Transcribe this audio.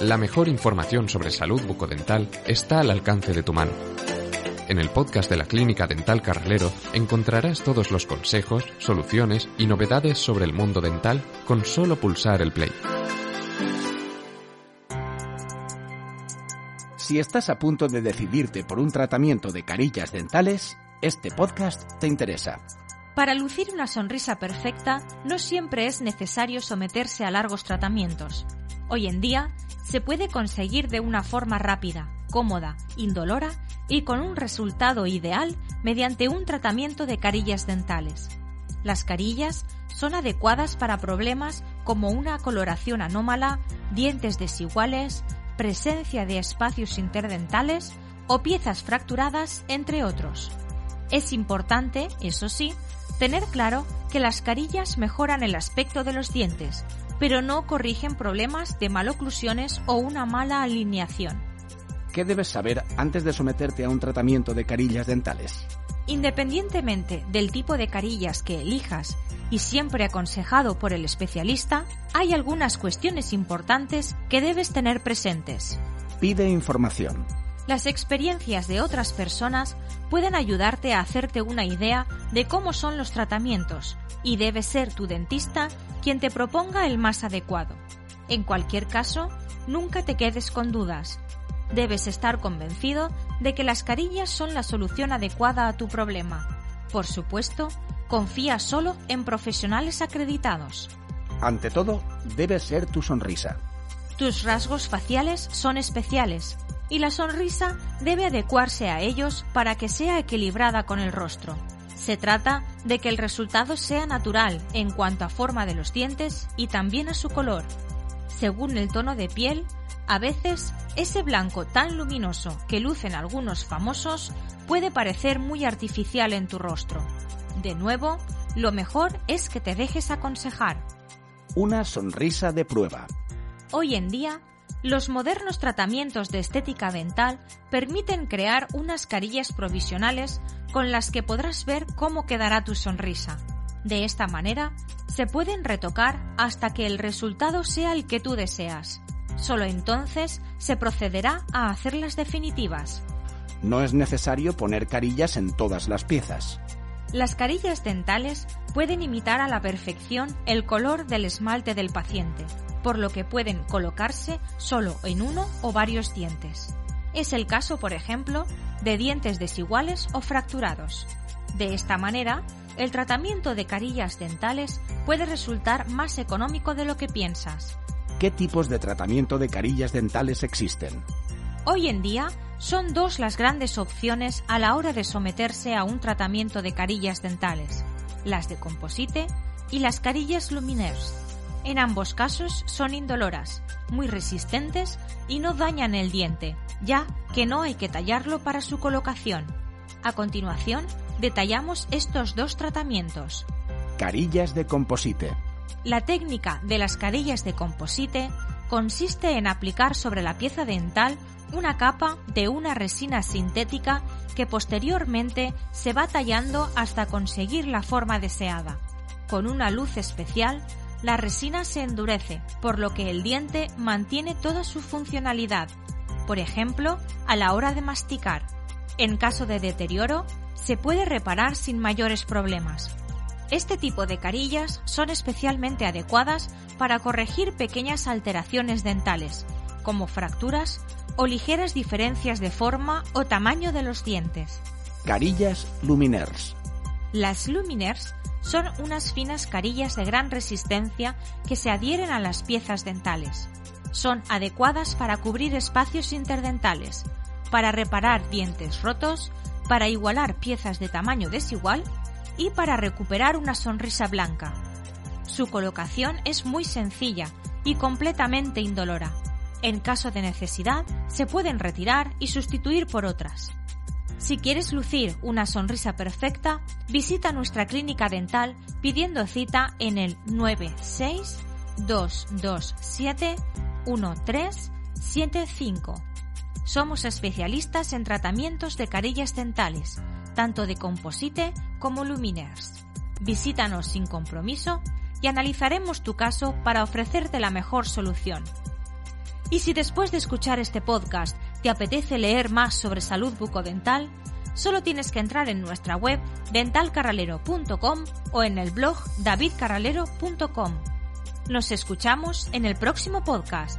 La mejor información sobre salud bucodental está al alcance de tu mano. En el podcast de la Clínica Dental Carralero encontrarás todos los consejos, soluciones y novedades sobre el mundo dental con solo pulsar el play. Si estás a punto de decidirte por un tratamiento de carillas dentales, este podcast te interesa. Para lucir una sonrisa perfecta, no siempre es necesario someterse a largos tratamientos. Hoy en día, se puede conseguir de una forma rápida, cómoda, indolora y con un resultado ideal mediante un tratamiento de carillas dentales. Las carillas son adecuadas para problemas como una coloración anómala, dientes desiguales, presencia de espacios interdentales o piezas fracturadas, entre otros. Es importante, eso sí, tener claro que las carillas mejoran el aspecto de los dientes, pero no corrigen problemas de maloclusiones o una mala alineación. ¿Qué debes saber antes de someterte a un tratamiento de carillas dentales? Independientemente del tipo de carillas que elijas y siempre aconsejado por el especialista, hay algunas cuestiones importantes que debes tener presentes. Pide información. Las experiencias de otras personas pueden ayudarte a hacerte una idea de cómo son los tratamientos y debe ser tu dentista quien te proponga el más adecuado. En cualquier caso, nunca te quedes con dudas. Debes estar convencido de que las carillas son la solución adecuada a tu problema. Por supuesto, confía solo en profesionales acreditados. Ante todo, debe ser tu sonrisa. Tus rasgos faciales son especiales y la sonrisa debe adecuarse a ellos para que sea equilibrada con el rostro. Se trata de que el resultado sea natural en cuanto a forma de los dientes y también a su color. Según el tono de piel, a veces ese blanco tan luminoso que lucen algunos famosos puede parecer muy artificial en tu rostro. De nuevo, lo mejor es que te dejes aconsejar. Una sonrisa de prueba. Hoy en día, los modernos tratamientos de estética dental permiten crear unas carillas provisionales con las que podrás ver cómo quedará tu sonrisa. De esta manera, se pueden retocar hasta que el resultado sea el que tú deseas. Solo entonces se procederá a hacer las definitivas. No es necesario poner carillas en todas las piezas. Las carillas dentales pueden imitar a la perfección el color del esmalte del paciente, por lo que pueden colocarse solo en uno o varios dientes. Es el caso, por ejemplo, de dientes desiguales o fracturados. De esta manera, el tratamiento de carillas dentales puede resultar más económico de lo que piensas. ¿Qué tipos de tratamiento de carillas dentales existen? Hoy en día son dos las grandes opciones a la hora de someterse a un tratamiento de carillas dentales, las de composite y las carillas luminaires. En ambos casos son indoloras, muy resistentes y no dañan el diente, ya que no hay que tallarlo para su colocación. A continuación, detallamos estos dos tratamientos. Carillas de composite. La técnica de las carillas de composite consiste en aplicar sobre la pieza dental una capa de una resina sintética que posteriormente se va tallando hasta conseguir la forma deseada. Con una luz especial, la resina se endurece, por lo que el diente mantiene toda su funcionalidad, por ejemplo, a la hora de masticar. En caso de deterioro, se puede reparar sin mayores problemas. Este tipo de carillas son especialmente adecuadas para corregir pequeñas alteraciones dentales, como fracturas o ligeras diferencias de forma o tamaño de los dientes. Carillas luminaires. Las luminaires son unas finas carillas de gran resistencia que se adhieren a las piezas dentales. Son adecuadas para cubrir espacios interdentales, para reparar dientes rotos, para igualar piezas de tamaño desigual y para recuperar una sonrisa blanca. Su colocación es muy sencilla y completamente indolora. En caso de necesidad, se pueden retirar y sustituir por otras. Si quieres lucir una sonrisa perfecta, visita nuestra clínica dental pidiendo cita en el 96227 1375. Somos especialistas en tratamientos de carillas dentales, tanto de composite como luminaires. Visítanos sin compromiso y analizaremos tu caso para ofrecerte la mejor solución. Y si después de escuchar este podcast te apetece leer más sobre salud bucodental, solo tienes que entrar en nuestra web dentalcarralero.com o en el blog davidcarralero.com. Nos escuchamos en el próximo podcast.